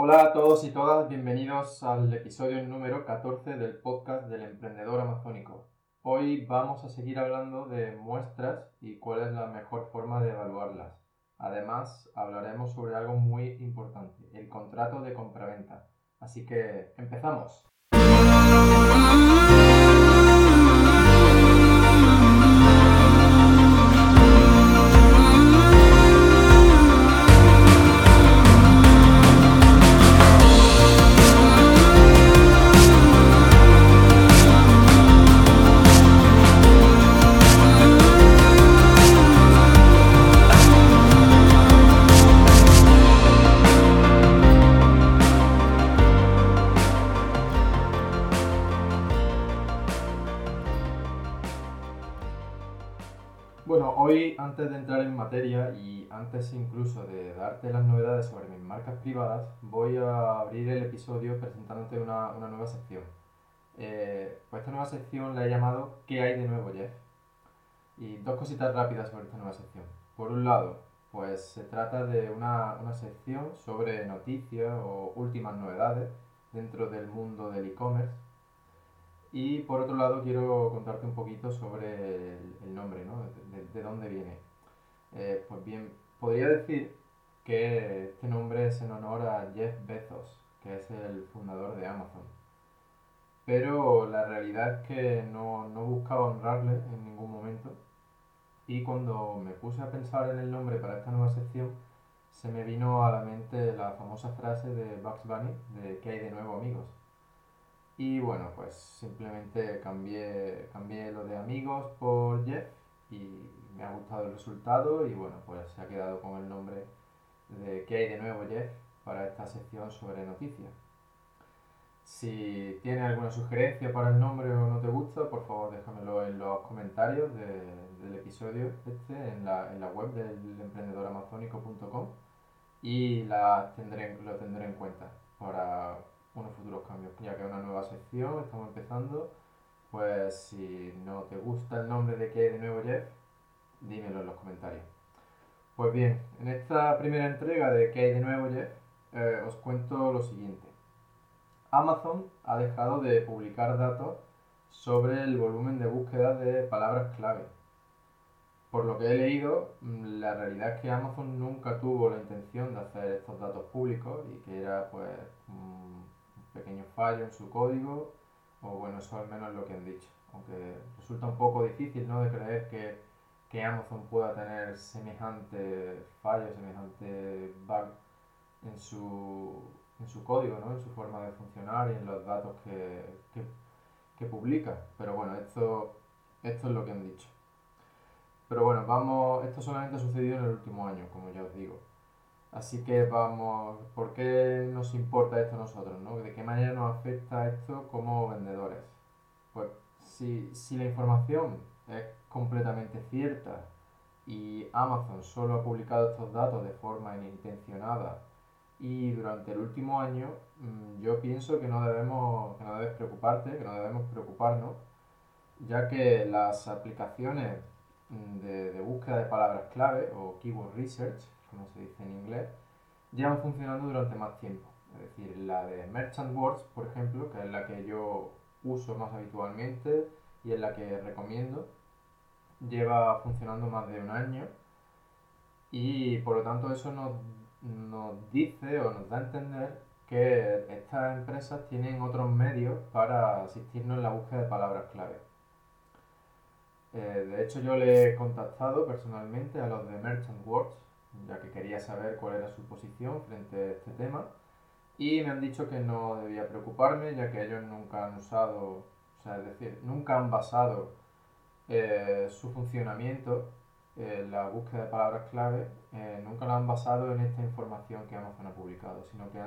Hola a todos y todas, bienvenidos al episodio número 14 del podcast del emprendedor amazónico. Hoy vamos a seguir hablando de muestras y cuál es la mejor forma de evaluarlas. Además, hablaremos sobre algo muy importante, el contrato de compraventa. Así que, empezamos. Antes de entrar en materia y antes incluso de darte las novedades sobre mis marcas privadas, voy a abrir el episodio presentándote una, una nueva sección. Eh, pues esta nueva sección la he llamado ¿Qué hay de nuevo, Jeff? Y dos cositas rápidas sobre esta nueva sección. Por un lado, pues se trata de una, una sección sobre noticias o últimas novedades dentro del mundo del e-commerce y por otro lado quiero contarte un poquito sobre el, nombre, ¿no? De, de, dónde viene. Eh, pues bien, podría decir que este nombre es en honor a Jeff Bezos, que es el fundador de Amazon. Pero la realidad es que no, no buscaba honrarle en ningún momento. Y cuando me puse a pensar en el nombre para esta nueva sección, se me vino a la mente la famosa frase de Bugs Bunny de ¿qué hay de nuevo amigos? Y bueno, pues simplemente cambié, cambié lo de amigos por Jeff y me ha gustado el resultado y bueno, pues se ha quedado con el nombre de ¿Qué hay de nuevo Jeff? para esta sección sobre noticias. Si tienes alguna sugerencia para el nombre o no te gusta, por favor déjamelo en los comentarios del episodio este en la, en la web del emprendedoramazónico.com y la tendré, lo tendré en cuenta para unos futuros cambios, ya que es una nueva sección, estamos empezando, pues si no te gusta el nombre de que de nuevo Jeff, dímelo en los comentarios. Pues bien, en esta primera entrega de que de nuevo Jeff, eh, os cuento lo siguiente. Amazon ha dejado de publicar datos sobre el volumen de búsqueda de palabras clave. Por lo que he leído, mm, la realidad es que Amazon nunca tuvo la intención de hacer estos datos públicos y que era pues pequeño fallo en su código, o bueno, eso al menos es lo que han dicho. Aunque resulta un poco difícil ¿no? de creer que, que Amazon pueda tener semejante fallo, semejante bug en su, en su código, ¿no? en su forma de funcionar y en los datos que, que, que publica. Pero bueno, esto, esto es lo que han dicho. Pero bueno, vamos, esto solamente ha sucedido en el último año, como ya os digo. Así que vamos, ¿por qué nos importa esto a nosotros? ¿no? ¿De qué manera nos afecta esto como vendedores? Pues si, si la información es completamente cierta y Amazon solo ha publicado estos datos de forma inintencionada y durante el último año, mm, yo pienso que no debemos, que no debes preocuparte, que no debemos preocuparnos, ya que las aplicaciones mm, de, de búsqueda de palabras clave o keyword research como se dice en inglés, llevan funcionando durante más tiempo. Es decir, la de Merchant Words, por ejemplo, que es la que yo uso más habitualmente y es la que recomiendo, lleva funcionando más de un año y por lo tanto eso nos, nos dice o nos da a entender que estas empresas tienen otros medios para asistirnos en la búsqueda de palabras clave. Eh, de hecho, yo le he contactado personalmente a los de Merchant Words ya que quería saber cuál era su posición frente a este tema. Y me han dicho que no debía preocuparme, ya que ellos nunca han usado, o sea, es decir, nunca han basado eh, su funcionamiento, en la búsqueda de palabras clave, eh, nunca lo han basado en esta información que Amazon ha publicado, sino que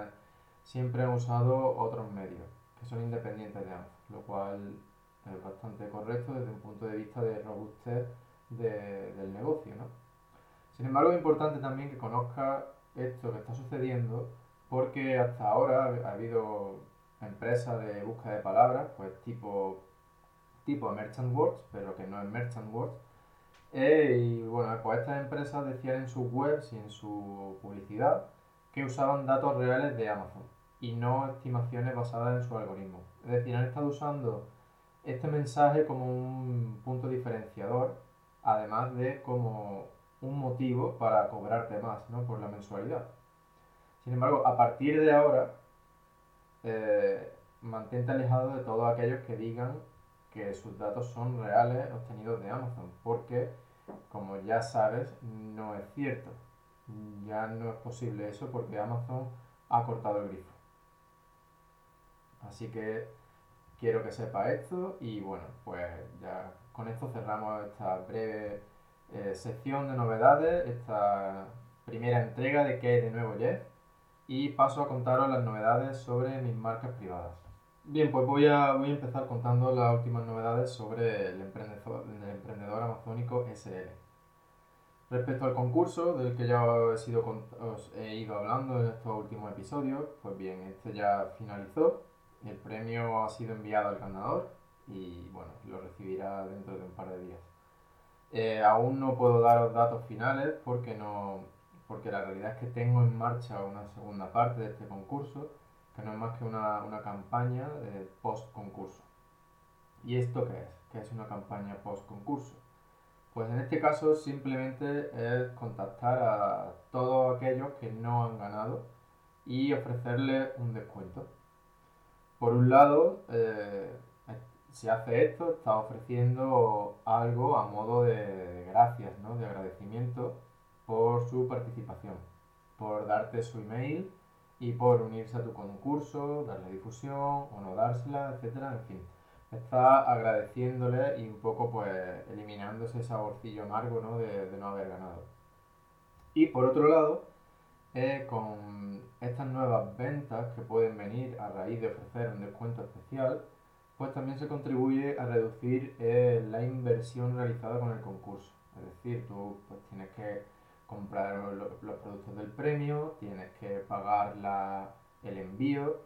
siempre han usado otros medios, que son independientes de Amazon, lo cual es bastante correcto desde un punto de vista de robustez de, del negocio, ¿no? Sin embargo, es importante también que conozca esto que está sucediendo porque hasta ahora ha habido empresas de búsqueda de palabras, pues tipo, tipo Merchant Words, pero que no es Merchant Words. Eh, y bueno, pues estas empresas decían en sus webs y en su publicidad que usaban datos reales de Amazon y no estimaciones basadas en su algoritmo. Es decir, han estado usando este mensaje como un punto diferenciador, además de como un motivo para cobrarte más ¿no? por la mensualidad. Sin embargo, a partir de ahora, eh, mantente alejado de todos aquellos que digan que sus datos son reales obtenidos de Amazon, porque, como ya sabes, no es cierto. Ya no es posible eso porque Amazon ha cortado el grifo. Así que quiero que sepa esto y bueno, pues ya con esto cerramos esta breve eh, sección de novedades, esta primera entrega de qué hay de nuevo Jeff y paso a contaros las novedades sobre mis marcas privadas. Bien, pues voy a, voy a empezar contando las últimas novedades sobre el emprendedor, el emprendedor amazónico SL. Respecto al concurso del que ya he, sido, os he ido hablando en estos últimos episodios, pues bien, este ya finalizó el premio ha sido enviado al ganador y bueno, lo recibirá dentro de un par de días. Eh, aún no puedo daros datos finales porque, no, porque la realidad es que tengo en marcha una segunda parte de este concurso, que no es más que una, una campaña de post-concurso. ¿Y esto qué es? ¿Qué es una campaña post-concurso? Pues en este caso simplemente es contactar a todos aquellos que no han ganado y ofrecerles un descuento. Por un lado, eh, si hace esto, está ofreciendo algo a modo de, gracias, ¿no? de agradecimiento por su participación, por darte su email y por unirse a tu concurso, darle difusión o no dársela, etcétera, en fin. Está agradeciéndole y un poco pues eliminando ese saborcillo amargo ¿no? de, de no haber ganado. Y por otro lado, eh, con estas nuevas ventas que pueden venir a raíz de ofrecer un descuento especial, pues también se contribuye a reducir eh, la inversión realizada con el concurso. Es decir, tú pues, tienes que comprar los productos del premio, tienes que pagar la, el envío,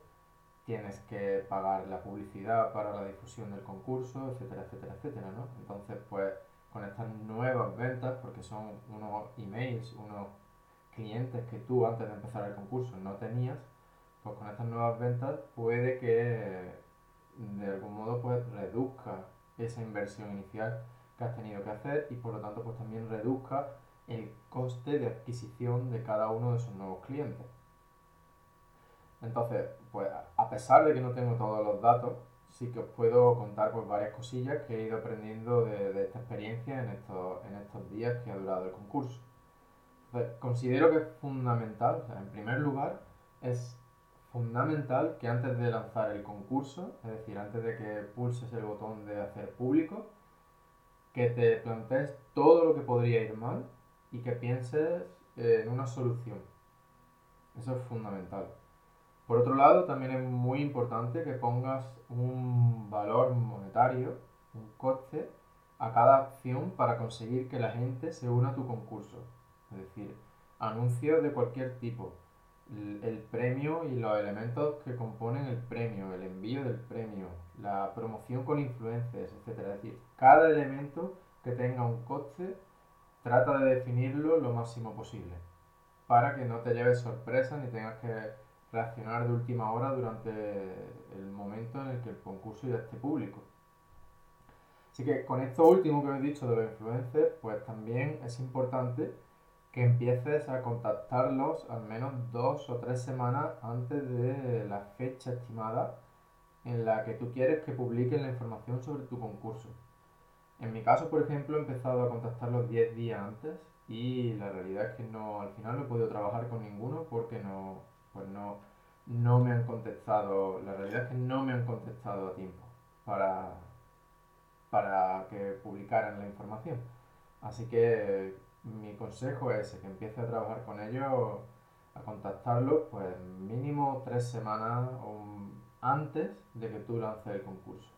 tienes que pagar la publicidad para la difusión del concurso, etcétera, etcétera, etcétera, ¿no? Entonces, pues con estas nuevas ventas, porque son unos emails, unos clientes que tú antes de empezar el concurso no tenías, pues con estas nuevas ventas puede que de algún modo pues reduzca esa inversión inicial que has tenido que hacer y por lo tanto pues también reduzca el coste de adquisición de cada uno de esos nuevos clientes. Entonces, pues a pesar de que no tengo todos los datos, sí que os puedo contar pues varias cosillas que he ido aprendiendo de, de esta experiencia en estos, en estos días que ha durado el concurso considero que es fundamental, en primer lugar, es fundamental que antes de lanzar el concurso, es decir, antes de que pulses el botón de hacer público, que te plantees todo lo que podría ir mal y que pienses en una solución. Eso es fundamental. Por otro lado, también es muy importante que pongas un valor monetario, un coste, a cada acción para conseguir que la gente se una a tu concurso. Es decir, anuncios de cualquier tipo, el, premio y los elementos que componen el premio, el envío del premio, la promoción con influencers, etc. Es decir, cada elemento que tenga un coste, trata de definirlo lo máximo posible para que no te lleves sorpresa ni tengas que reaccionar de última hora durante el momento en el que el concurso ya esté público. Así que con esto último que he dicho de los influencers, pues también es importante que empieces a contactarlos al menos dos o tres semanas antes de la fecha estimada en la que tú quieres que publiquen la información sobre tu concurso. En mi caso, por ejemplo, he empezado a contactarlos 10 días antes y la realidad es que no, al final no he podido trabajar con ninguno porque no, pues no, no me han contestado, la realidad es que no me han contestado a tiempo para, para que publicaran la información. Así que mi consejo es que empiece a trabajar con ellos, a contactarlos, pues mínimo tres semanas antes de que tú lances el concurso.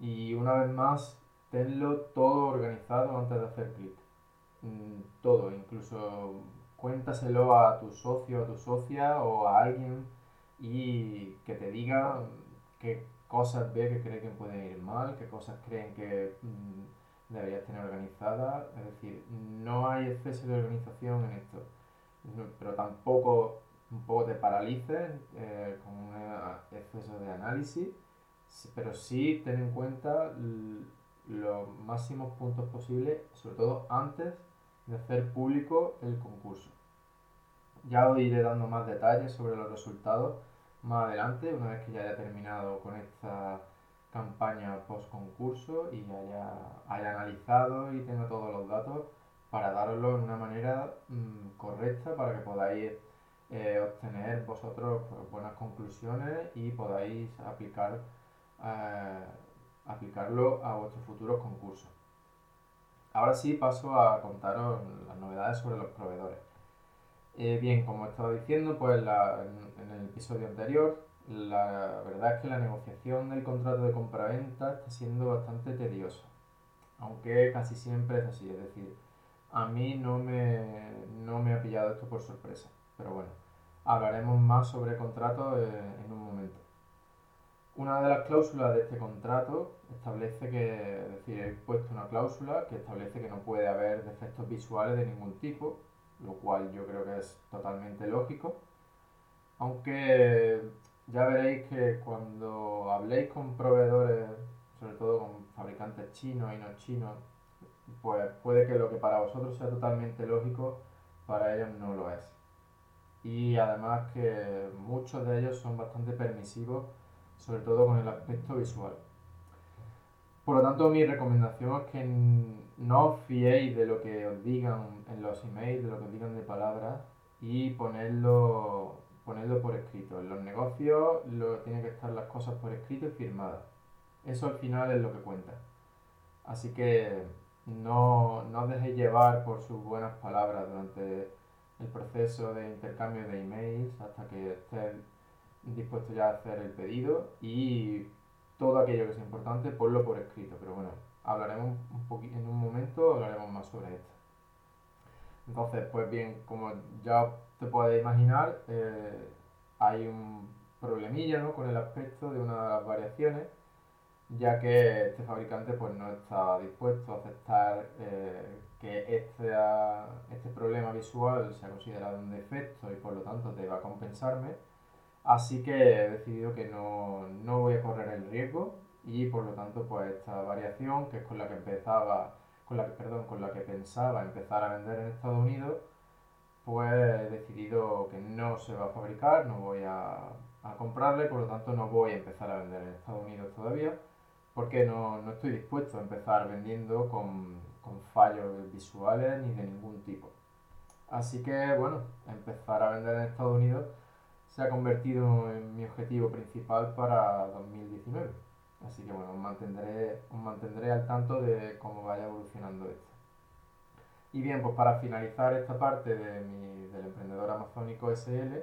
Y una vez más, tenlo todo organizado antes de hacer clic. Mm, todo, incluso cuéntaselo a tu socio, a tu socia o a alguien y que te diga qué cosas ve que cree que pueden ir mal, qué cosas creen que mm, deberías tener organizada. Es decir, no hay exceso de organización en esto. pero tampoco un poco te paralices eh, con un exceso de análisis, pero sí ten en cuenta los máximos puntos posibles, sobre todo antes de hacer público el concurso. Ya os iré dando más detalles sobre los resultados más adelante, una vez que ya haya terminado con esta campaña post concurso y haya, haya analizado y tenga todos los datos para daroslo de una manera mm, correcta para que podáis eh, obtener vosotros pues, buenas conclusiones y podáis aplicar, eh, aplicarlo a vuestros futuros concursos. Ahora sí paso a contaros las novedades sobre los proveedores. Eh, bien, como estaba diciendo, pues en, el episodio anterior, la verdad es que la negociación del contrato de compra-venta está siendo bastante tediosa, aunque casi siempre es así, es decir, a mí no me, no me ha pillado esto por sorpresa, pero bueno, hablaremos más sobre contrato en un momento. Una de las cláusulas de este contrato establece que, es decir, he puesto una cláusula que establece que no puede haber defectos visuales de ningún tipo, lo cual yo creo que es totalmente lógico. Aunque ya veréis que cuando habléis con proveedores, sobre todo con fabricantes chinos y no chinos, pues puede que lo que para vosotros sea totalmente lógico, para ellos no lo es. Y además que muchos de ellos son bastante permisivos sobre todo con el aspecto visual. Por lo tanto, mi recomendación es que no os fiéis de lo que os digan en los emails, de lo que os digan de palabras y ponerlo, ponerlo por escrito. En los negocios lo, tienen que estar las cosas por escrito y firmadas. Eso al final es lo que cuenta. Así que no, no os dejéis llevar por sus buenas palabras durante el proceso de intercambio de emails hasta que estés dispuesto ya a hacer el pedido y todo aquello que sea importante, ponlo por escrito. Pero bueno, hablaremos un poquito en un momento, hablaremos más sobre esto. Entonces, pues bien, como ya te puedes imaginar, eh, hay un problemilla ¿no? con el aspecto de una de las variaciones, ya que este fabricante pues, no está dispuesto a aceptar eh, que este, este problema visual sea considerado un defecto y por lo tanto te va a compensarme Así que he decidido que no, voy a correr el riesgo y por lo tanto pues esta variación que es con la que empezaba, con la que, perdón, con la que pensaba empezar a vender en Estados Unidos, pues he decidido que no se va a fabricar, no voy a, a comprarle, por lo tanto no voy a empezar a vender en Estados Unidos todavía, porque no, estoy dispuesto a empezar vendiendo con, con fallos visuales ni de ningún tipo. Así que bueno, empezar a vender en Estados Unidos se ha convertido en mi objetivo principal para 2019. Así que bueno, mantendré, os mantendré al tanto de cómo vaya evolucionando esto. Y bien, pues para finalizar esta parte de mi, del emprendedor amazónico SL,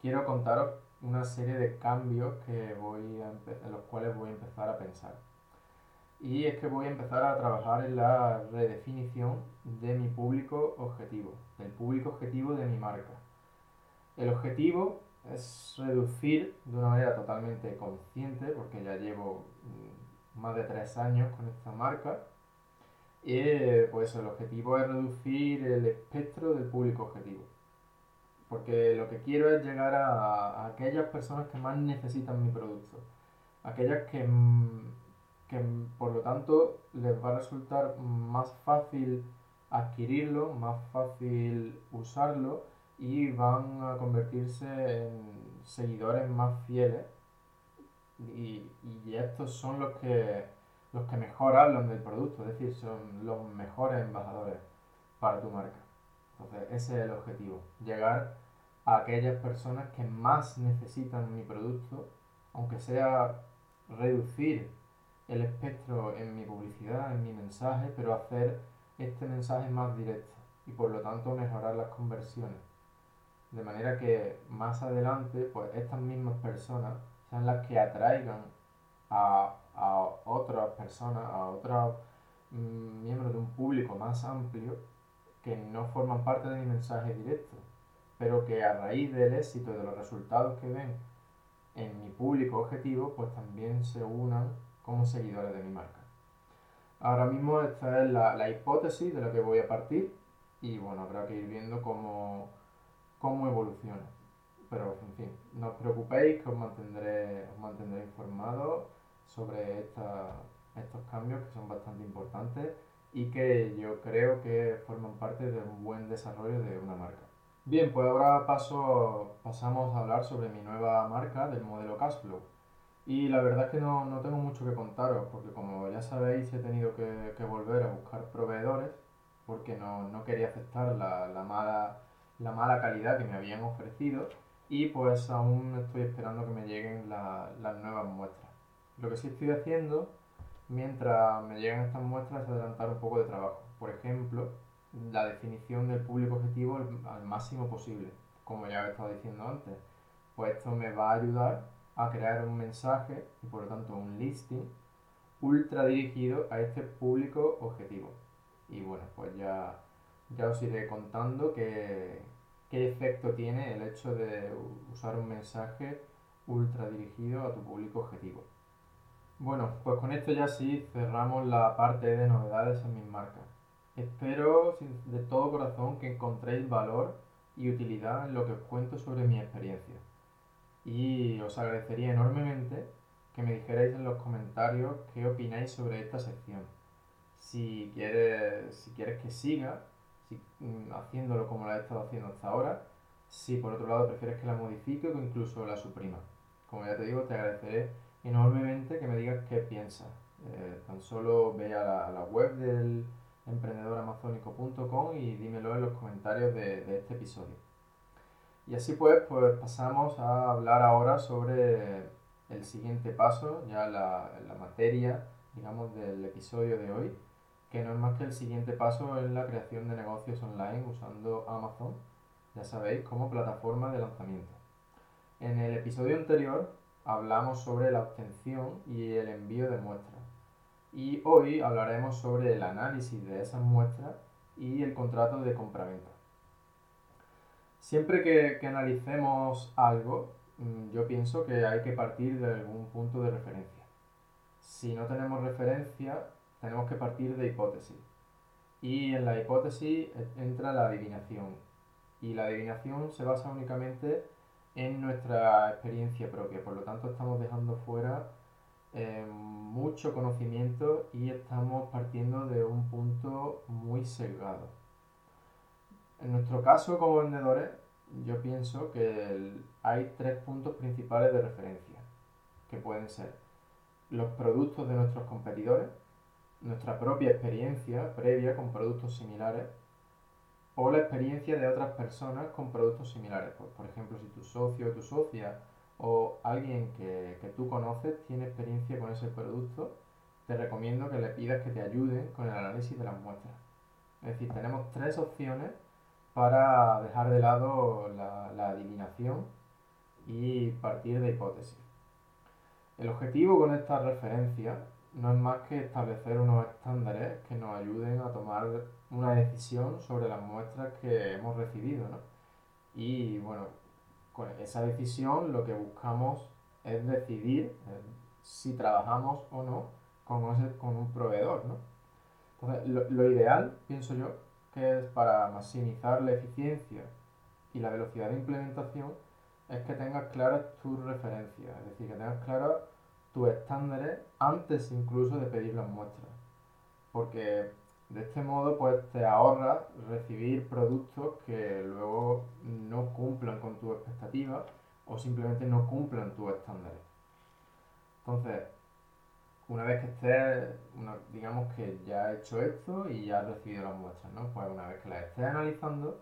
quiero contaros una serie de cambios que voy en los cuales voy a empezar a pensar. Y es que voy a empezar a trabajar en la redefinición de mi público objetivo, del público objetivo de mi marca. El objetivo es reducir de una manera totalmente consciente, porque ya llevo mm, más de tres años con esta marca, y pues el objetivo es reducir el espectro del público objetivo. Porque lo que quiero es llegar a, aquellas personas que más necesitan mi producto. Aquellas que, mm, que por lo tanto les va a resultar más fácil adquirirlo, más fácil usarlo y van a convertirse en seguidores más fieles y, estos son los que, los que mejor hablan del producto, es decir, son los mejores embajadores para tu marca. Entonces, ese es el objetivo, llegar a aquellas personas que más necesitan mi producto, aunque sea reducir el espectro en mi publicidad, en mi mensaje, pero hacer este mensaje más directo y por lo tanto mejorar las conversiones de manera que más adelante pues estas mismas personas sean las que atraigan a, otras personas, a otros mm, miembros de un público más amplio que no forman parte de mi mensaje directo, pero que a raíz del éxito y de los resultados que ven en mi público objetivo, pues también se unan como seguidores de mi marca. Ahora mismo esta es la, la hipótesis de la que voy a partir y bueno, habrá que ir viendo cómo cómo evoluciona. Pero, en fin, no os preocupéis que os mantendré, os mantendré informados sobre estos cambios que son bastante importantes y que yo creo que forman parte de un buen desarrollo de una marca. Bien, pues ahora paso, pasamos a hablar sobre mi nueva marca del modelo Cashflow. Y la verdad es que no, no tengo mucho que contaros, porque como ya sabéis he tenido que, que volver a buscar proveedores porque no, no quería aceptar la, la, mala, la mala calidad que me habían ofrecido y pues aún estoy esperando que me lleguen las nuevas muestras. Lo que sí estoy haciendo mientras me llegan estas muestras es adelantar un poco de trabajo. Por ejemplo, la definición del público objetivo al, máximo posible, como ya he estado diciendo antes. Pues esto me va a ayudar a crear un mensaje y por lo tanto un listing ultra dirigido a este público objetivo. Y bueno, pues ya, ya os iré contando qué, qué efecto tiene el hecho de usar un mensaje ultra dirigido a tu público objetivo. Bueno, pues con esto ya sí cerramos la parte de novedades en mis marcas. Espero de todo corazón que encontréis valor y utilidad en lo que os cuento sobre mi experiencia. Y os agradecería enormemente que me dijerais en los comentarios qué opináis sobre esta sección. Si quieres, si quieres que siga mm, haciéndolo como la he estado haciendo hasta ahora, si por otro lado prefieres que la modifique o incluso la suprima. Como ya te digo, te agradeceré enormemente que me digas qué piensas. Eh, tan solo ve a la, web del emprendedoramazónico.com y dímelo en los comentarios de, este episodio. Y así pues, pues pasamos a hablar ahora sobre el siguiente paso, ya la, la materia, digamos, del episodio de hoy, que no es más que el siguiente paso en la creación de negocios online usando Amazon, ya sabéis, como plataforma de lanzamiento. En el episodio anterior hablamos sobre la obtención y el envío de muestras. Y hoy hablaremos sobre el análisis de esas muestras y el contrato de compraventa. Siempre que, analicemos algo, mm, yo pienso que hay que partir de algún punto de referencia. Si no tenemos referencia, tenemos que partir de hipótesis. Y en la hipótesis entra la adivinación. Y la adivinación se basa únicamente en nuestra experiencia propia. Por lo tanto, estamos dejando fuera eh, mucho conocimiento y estamos partiendo de un punto muy sesgado. En nuestro caso como vendedores, yo pienso que hay tres puntos principales de referencia, que pueden ser los productos de nuestros competidores, nuestra propia experiencia previa con productos similares o la experiencia de otras personas con productos similares. Por ejemplo, si tu socio o tu socia o alguien que, que, tú conoces tiene experiencia con ese producto, te recomiendo que le pidas que te ayuden con el análisis de las muestras. Es decir, tenemos tres opciones para dejar de lado la, la adivinación y partir de hipótesis. El objetivo con esta referencia no es más que establecer unos estándares que nos ayuden a tomar una decisión sobre las muestras que hemos recibido. ¿no? Y bueno, con esa decisión lo que buscamos es decidir eh, si trabajamos o no con, con un proveedor. ¿no? Entonces, lo, lo ideal, pienso yo, que es para maximizar la eficiencia y la velocidad de implementación, es que tengas claras tus referencias, es decir, que tengas claras tus estándares antes incluso de pedir las muestras. Porque de este modo pues te ahorras recibir productos que luego no cumplan con tus expectativas o simplemente no cumplan tus estándares. Entonces, una vez que estés, digamos que ya has hecho esto y ya has recibido las muestras, ¿no? Pues una vez que las estés analizando,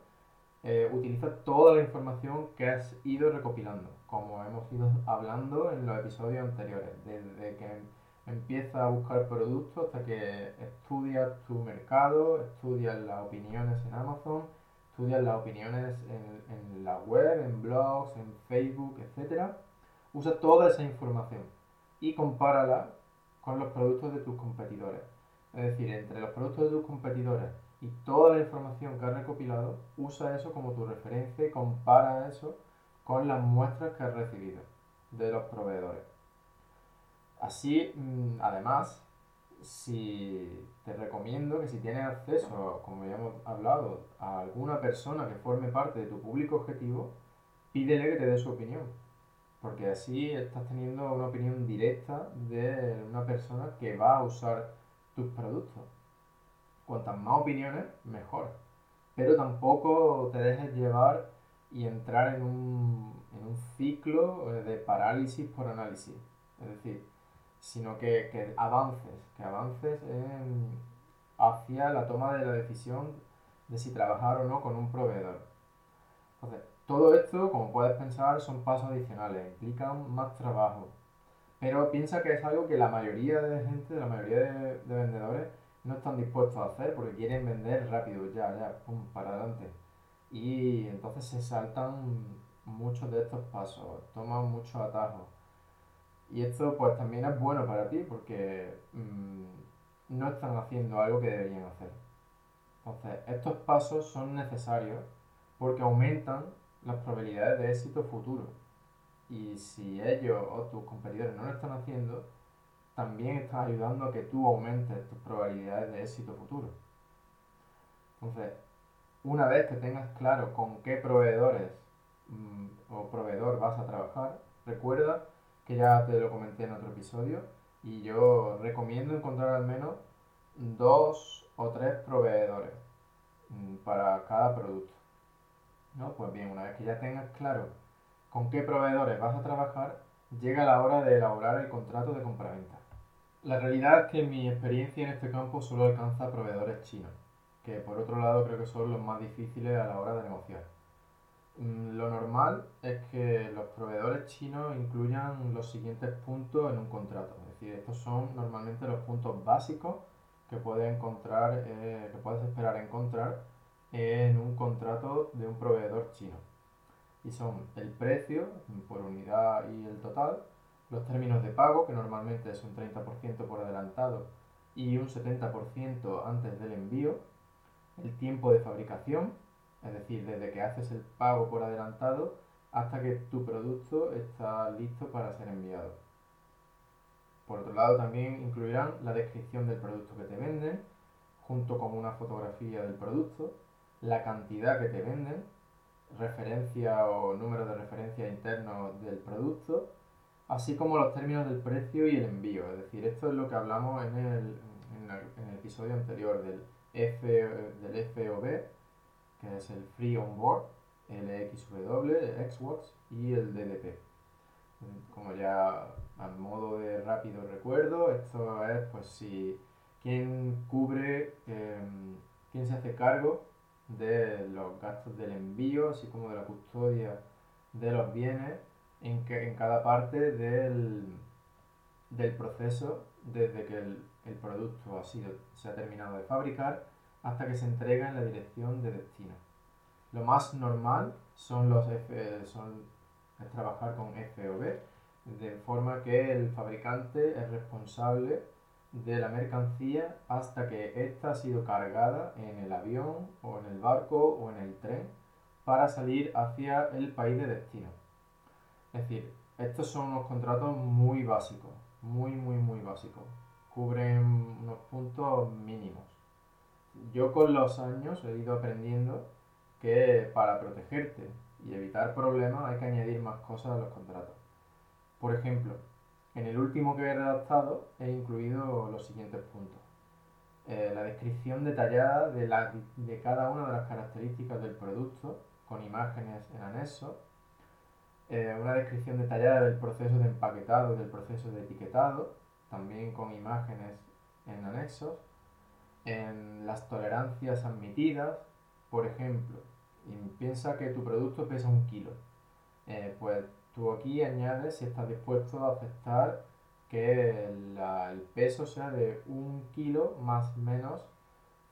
eh, utiliza toda la información que has ido recopilando, como hemos ido hablando en los episodios anteriores, desde que empiezas a buscar productos hasta que estudias tu mercado, estudias las opiniones en Amazon, estudias las opiniones en, en la web, en blogs, en Facebook, etc. Usa toda esa información y compárala con los productos de tus competidores. Es decir, entre los productos de tus competidores y toda la información que has recopilado, usa eso como tu referencia y compara eso con las muestras que has recibido de los proveedores. Así, mm, además, si te recomiendo que si tienes acceso, como ya hemos hablado, a alguna persona que forme parte de tu público objetivo, pídele que te dé su opinión. Porque así estás teniendo una opinión directa de una persona que va a usar tus productos. Cuantas más opiniones, mejor. Pero tampoco te dejes llevar y entrar en un, en un ciclo de parálisis por análisis. Es decir, sino que, que avances, que avances hacia la toma de la decisión de si trabajar o no con un proveedor. Entonces, todo esto, como puedes pensar, son pasos adicionales, implican más trabajo. Pero piensa que es algo que la mayoría de gente, la mayoría de, vendedores, no están dispuestos a hacer porque quieren vender rápido, ya, ya, pum, para adelante. Y entonces se saltan muchos de estos pasos, toman muchos atajos. Y esto pues también es bueno para ti porque mm, no están haciendo algo que deberían hacer. Entonces, estos pasos son necesarios porque aumentan las probabilidades de éxito futuro. Y si ellos o tus competidores no lo están haciendo, también estás ayudando a que tú aumentes tus probabilidades de éxito futuro. Entonces, una vez que tengas claro con qué proveedores mm, o proveedor vas a trabajar, recuerda que ya te lo comenté en otro episodio, y yo recomiendo encontrar al menos dos o tres proveedores mm, para cada producto. ¿no? Pues bien, una vez que ya tengas claro con qué proveedores vas a trabajar, llega la hora de elaborar el contrato de compraventa. La realidad es que mi experiencia en este campo solo alcanza proveedores chinos, que por otro lado creo que son los más difíciles a la hora de negociar. Mm, lo normal es que los proveedores chinos incluyan los siguientes puntos en un contrato. Es decir, estos son normalmente los puntos básicos que puedes encontrar, eh, que puedes esperar encontrar en un contrato de un proveedor chino. Y son el precio por unidad y el total, los términos de pago, que normalmente es un 30% por adelantado y un 70% antes del envío, el tiempo de fabricación, es decir, desde que haces el pago por adelantado hasta que tu producto está listo para ser enviado. Por otro lado, también incluirán la descripción del producto que te venden, junto con una fotografía del producto, la cantidad que te venden, referencia o número de referencia interno del producto, así como los términos del precio y el envío. Es decir, esto es lo que hablamos en el, episodio anterior del, F, del FOB, que es el Free On Board, el XW, el Xbox y el DDP. Como ya a modo de rápido recuerdo, esto es pues si quién cubre, em, quién se hace cargo de los gastos del envío, así como de la custodia de los bienes en, que, en cada parte del, del proceso desde que el, el producto ha sido, se ha terminado de fabricar hasta que se entrega en la dirección de destino. Lo más normal son los son, es trabajar con FOB, de forma que el fabricante es responsable de la mercancía hasta que ésta ha sido cargada en el avión o en el barco o en el tren para salir hacia el país de destino. Es decir, estos son unos contratos muy básicos, muy, muy, muy básicos. Cubren unos puntos mínimos yo con los años he ido aprendiendo que para protegerte y evitar problemas hay que añadir más cosas a los contratos. Por ejemplo, en el último que he redactado he incluido los siguientes puntos. Eh, la descripción detallada de, de cada una de las características del producto con imágenes en anexo. Eh, una descripción detallada del proceso de empaquetado del proceso de etiquetado, también con imágenes en anexos en las tolerancias admitidas, por ejemplo, piensa que tu producto pesa un kilo, eh, pues tú aquí añades si estás dispuesto a aceptar que el peso sea de un kilo más menos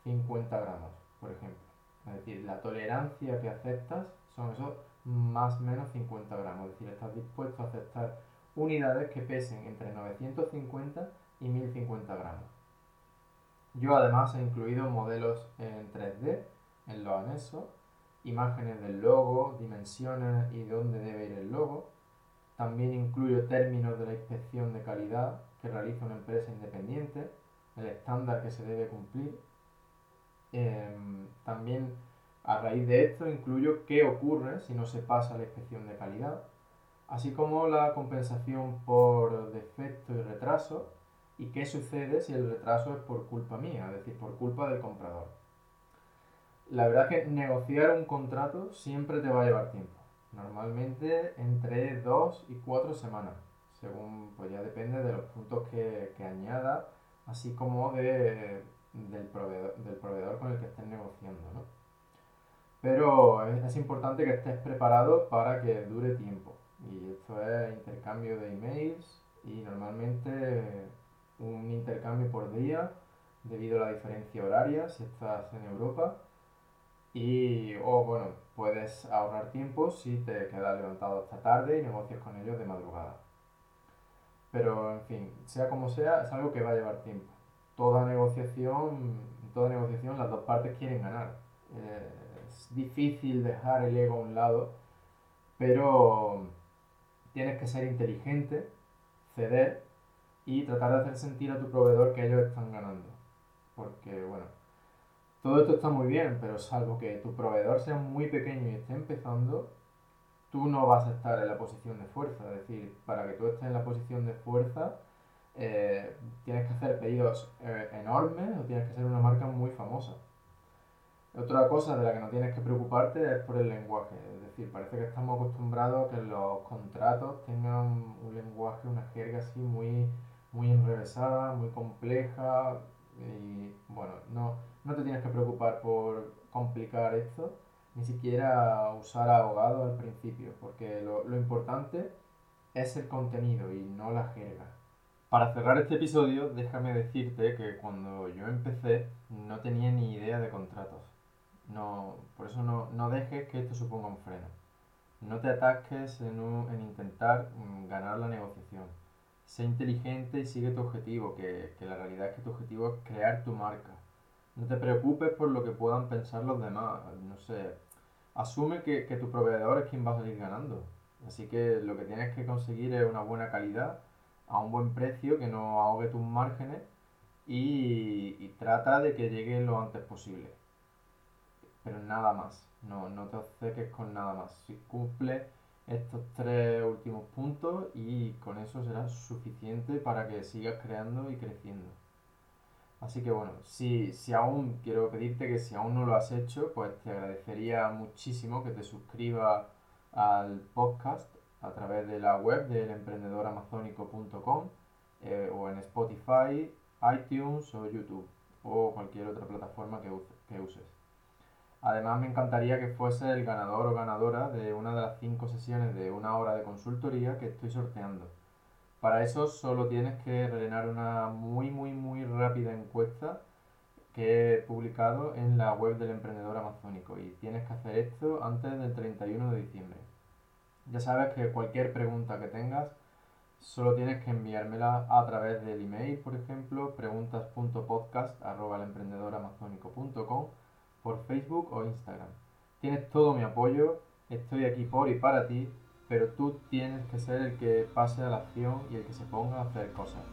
50 gramos, por ejemplo. Es decir, la tolerancia que aceptas son esos más menos 50 gramos. Es decir, estás dispuesto a aceptar unidades que pesen entre 950 y 1050 gramos. Yo además he incluido modelos en 3D en los anexos, imágenes del logo, dimensiones y dónde debe ir el logo. También incluyo términos de la inspección de calidad que realiza una empresa independiente, el estándar que se debe cumplir. Em, también a raíz de esto incluyo qué ocurre si no se pasa la inspección de calidad, así como la compensación por defecto y retraso y qué sucede si el retraso es por culpa mía, es decir, por culpa del comprador. La verdad es que negociar un contrato siempre te va a llevar tiempo, normalmente entre dos y cuatro semanas, según pues ya depende de los puntos que, que añada, así como de, del, proveedor, del proveedor con el que estés negociando. ¿no? Pero es, importante que estés preparado para que dure tiempo. Y esto es intercambio de emails y normalmente un intercambio por día debido a la diferencia horaria si estás en Europa. Y, o bueno, puedes ahorrar tiempo si te quedas levantado esta tarde y negocias con ellos de madrugada. Pero, en fin, sea como sea, es algo que va a llevar tiempo. Toda negociación, toda negociación las dos partes quieren ganar. Eh, difícil dejar el ego a un lado, pero tienes que ser inteligente, ceder y tratar de hacer sentir a tu proveedor que ellos están ganando. Porque, bueno, todo esto está muy bien, pero salvo que tu proveedor sea muy pequeño y esté empezando, tú no vas a estar en la posición de fuerza. Es decir, para que tú estés en la posición de fuerza, eh, tienes que hacer pedidos eh, enormes o tienes que ser una marca muy famosa. Otra cosa de la que no tienes que preocuparte es por el lenguaje. Es decir, parece que estamos acostumbrados a que los contratos tengan un lenguaje, una jerga así muy, muy enrevesada, muy compleja. Y bueno, no, no te tienes que preocupar por complicar esto, ni siquiera usar abogado al principio, porque lo, lo importante es el contenido y no la jerga. Para cerrar este episodio, déjame decirte que cuando yo empecé no tenía ni idea de contratos. No, por eso no, no dejes que esto suponga un freno. No te atasques en, en intentar mm, ganar la negociación. Sé inteligente y sigue tu objetivo, que, que la realidad es que tu objetivo es crear tu marca. No te preocupes por lo que puedan pensar los demás. No sé, asume que, que, tu proveedor es quien va a salir ganando. Así que lo que tienes que conseguir es una buena calidad a un buen precio que no ahogue tus márgenes y, y trata de que llegue lo antes posible pero nada más. No, no te obceques con nada más. Si cumple estos tres últimos puntos y con eso será suficiente para que sigas creando y creciendo. Así que bueno, si, si aún quiero pedirte que si aún no lo has hecho, pues te agradecería muchísimo que te suscribas al podcast a través de la web del emprendedoramazónico.com eh, o en Spotify, iTunes o YouTube o cualquier otra plataforma que, que uses. Además, me encantaría que fuese el ganador o ganadora de una de las cinco sesiones de una hora de consultoría que estoy sorteando. Para eso solo tienes que rellenar una muy, muy, muy rápida encuesta que he publicado en la web del emprendedor amazónico y tienes que hacer esto antes del 31 de diciembre. Ya sabes que cualquier pregunta que tengas solo tienes que enviármela a través del email, por ejemplo, preguntas.podcast.com por Facebook o Instagram. Tienes todo mi apoyo, estoy aquí por y para ti, pero tú tienes que ser el que pase a la acción y el que se ponga a hacer cosas.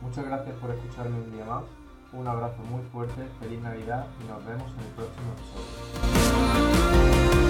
Muchas gracias por escucharme un día más, un abrazo muy fuerte, feliz Navidad y nos vemos en el próximo episodio.